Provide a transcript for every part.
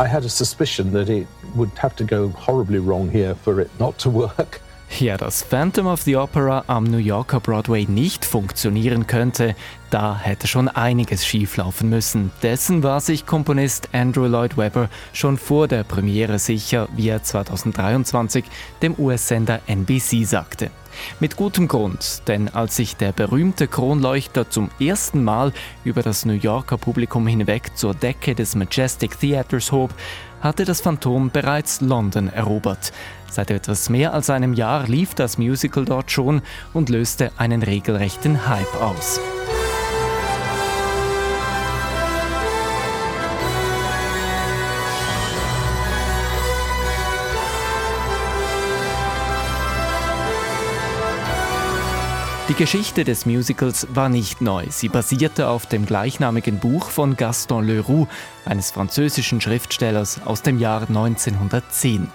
I had a suspicion that it would have to go horribly wrong here for it not to work. Ja, dass Phantom of the Opera am New Yorker Broadway nicht funktionieren könnte, da hätte schon einiges schieflaufen müssen. Dessen war sich Komponist Andrew Lloyd Webber schon vor der Premiere sicher, wie er 2023 dem US-Sender NBC sagte. Mit gutem Grund, denn als sich der berühmte Kronleuchter zum ersten Mal über das New Yorker Publikum hinweg zur Decke des Majestic Theatres hob, hatte das Phantom bereits London erobert. Seit etwas mehr als einem Jahr lief das Musical dort schon und löste einen regelrechten Hype aus. Die Geschichte des Musicals war nicht neu. Sie basierte auf dem gleichnamigen Buch von Gaston Leroux, eines französischen Schriftstellers aus dem Jahr 1910.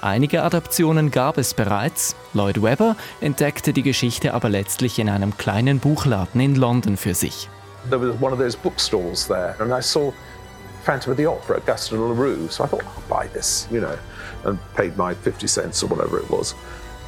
Einige Adaptionen gab es bereits. Lloyd Webber entdeckte die Geschichte aber letztlich in einem kleinen Buchladen in London für sich. There was one of those bookstores there and I saw Phantom of the Opera, Gaston Leroux. So I thought, I'll buy this, you know, and paid my 50 cents or whatever it was.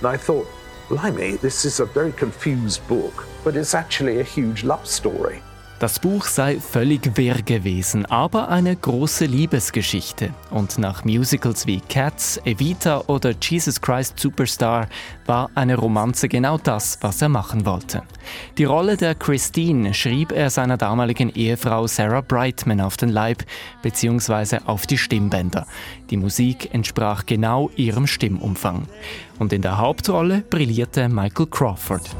And I thought, blimey, this is a very confused book, but it's actually a huge love story. Das Buch sei völlig wirr gewesen, aber eine große Liebesgeschichte. Und nach Musicals wie Cats, Evita oder Jesus Christ Superstar war eine Romanze genau das, was er machen wollte. Die Rolle der Christine schrieb er seiner damaligen Ehefrau Sarah Brightman auf den Leib bzw. auf die Stimmbänder. Die Musik entsprach genau ihrem Stimmumfang. Und in der Hauptrolle brillierte Michael Crawford.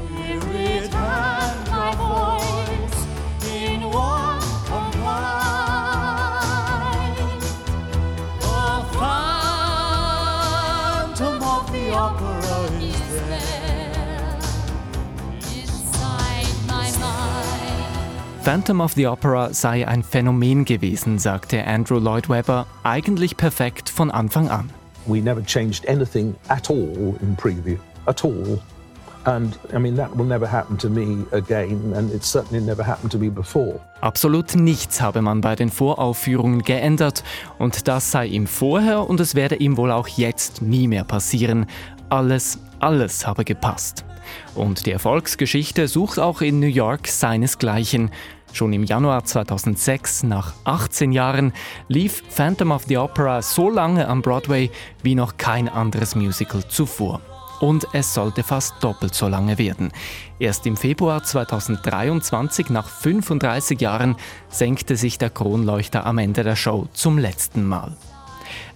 Phantom of the Opera sei ein Phänomen gewesen, sagte Andrew Lloyd Webber, eigentlich perfekt von Anfang an. We never changed anything at all in preview, at all. And I mean, that will never happen to me again, and it certainly never happened to me before. Absolut nichts habe man bei den Voraufführungen geändert, und das sei ihm vorher und es werde ihm wohl auch jetzt nie mehr passieren. Alles, alles habe gepasst. Und die Erfolgsgeschichte sucht auch in New York seinesgleichen. Schon im Januar 2006, nach 18 Jahren, lief Phantom of the Opera so lange am Broadway wie noch kein anderes Musical zuvor. Und es sollte fast doppelt so lange werden. Erst im Februar 2023, nach 35 Jahren, senkte sich der Kronleuchter am Ende der Show zum letzten Mal.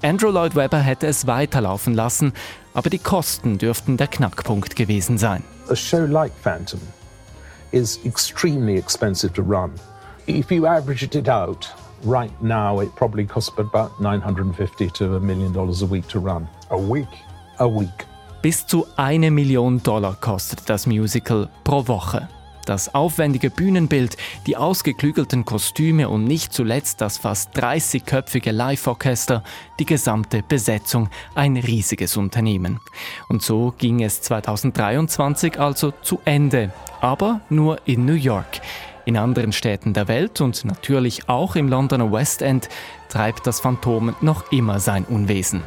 Andrew Lloyd Webber hätte es weiterlaufen lassen, aber die Kosten dürften der Knackpunkt gewesen sein. A show like Phantom is extremely expensive to run. If you averaged it out, right now it probably costs about 950 to a million dollars a week to run. A week? A week. Bis zu eine Million Dollar kostet das Musical pro Woche. Das aufwendige Bühnenbild, die ausgeklügelten Kostüme und nicht zuletzt das fast 30-köpfige Live-Orchester, die gesamte Besetzung, ein riesiges Unternehmen. Und so ging es 2023 also zu Ende, aber nur in New York. In anderen Städten der Welt und natürlich auch im Londoner West End treibt das Phantom noch immer sein Unwesen.